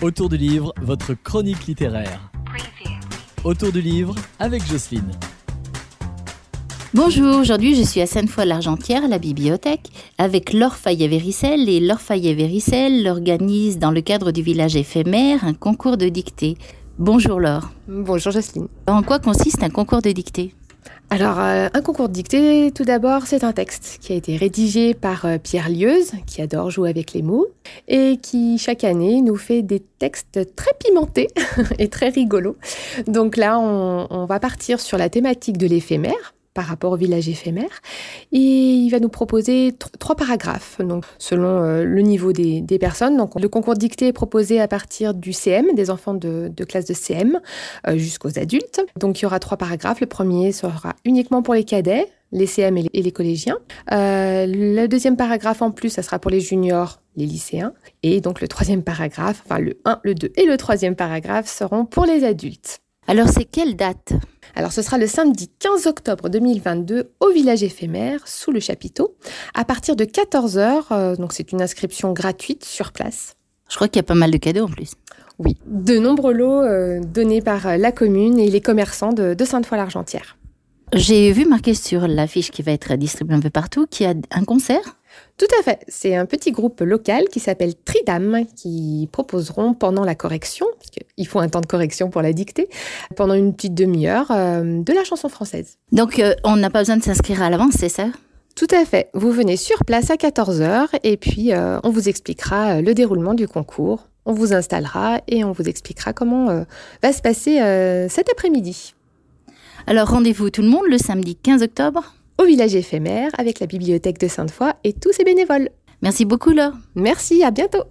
Autour du livre, votre chronique littéraire. Autour du livre avec Jocelyne. Bonjour, aujourd'hui je suis à Sainte-Foy-l'Argentière, à la bibliothèque, avec Laure Fayet-Véricel. Et Laure Fayet-Véricel organise, dans le cadre du village éphémère, un concours de dictée. Bonjour Laure. Bonjour Jocelyne. En quoi consiste un concours de dictée? Alors, euh, un concours de dictée, tout d'abord, c'est un texte qui a été rédigé par euh, Pierre Lieuse, qui adore jouer avec les mots, et qui, chaque année, nous fait des textes très pimentés et très rigolos. Donc là, on va partir sur la thématique de l'éphémère, par rapport au village éphémère. Et il va nous proposer trois paragraphes, donc selon euh, le niveau des, personnes. Donc le concours dicté est proposé à partir du CM, des enfants de, classe de CM, euh, jusqu'aux adultes. Donc il y aura trois paragraphes. Le premier sera uniquement pour les cadets, les CM et les, collégiens. Euh, le deuxième paragraphe en plus, ça sera pour les juniors, les lycéens. Et donc le troisième paragraphe, enfin le 1, le 2 et le troisième paragraphe seront pour les adultes. Alors c'est quelle date? Alors ce sera le samedi 15 octobre 2022 au village éphémère sous le chapiteau à partir de 14h. Euh, donc c'est une inscription gratuite sur place. Je crois qu'il y a pas mal de cadeaux en plus. Oui, de nombreux lots euh, donnés par euh, la commune et les commerçants de, de Sainte-Foy-l'Argentière. J'ai vu marqué sur l'affiche qui va être distribuée un peu partout qu'il y a un concert? Tout à fait. C'est un petit groupe local qui s'appelle Tridam qui proposeront pendant la correction, parce qu'il faut un temps de correction pour la dicter, pendant une petite demi-heure, euh, de la chanson française. Donc euh, on n'a pas besoin de s'inscrire à l'avance, c'est ça? Tout à fait. Vous venez sur place à 14h et puis euh, on vous expliquera le déroulement du concours. On vous installera et on vous expliquera comment va se passer cet après-midi. Alors rendez-vous tout le monde le samedi 15 octobre au village éphémère avec la bibliothèque de Sainte-Foy et tous ses bénévoles. Merci beaucoup Laure. Merci, à bientôt.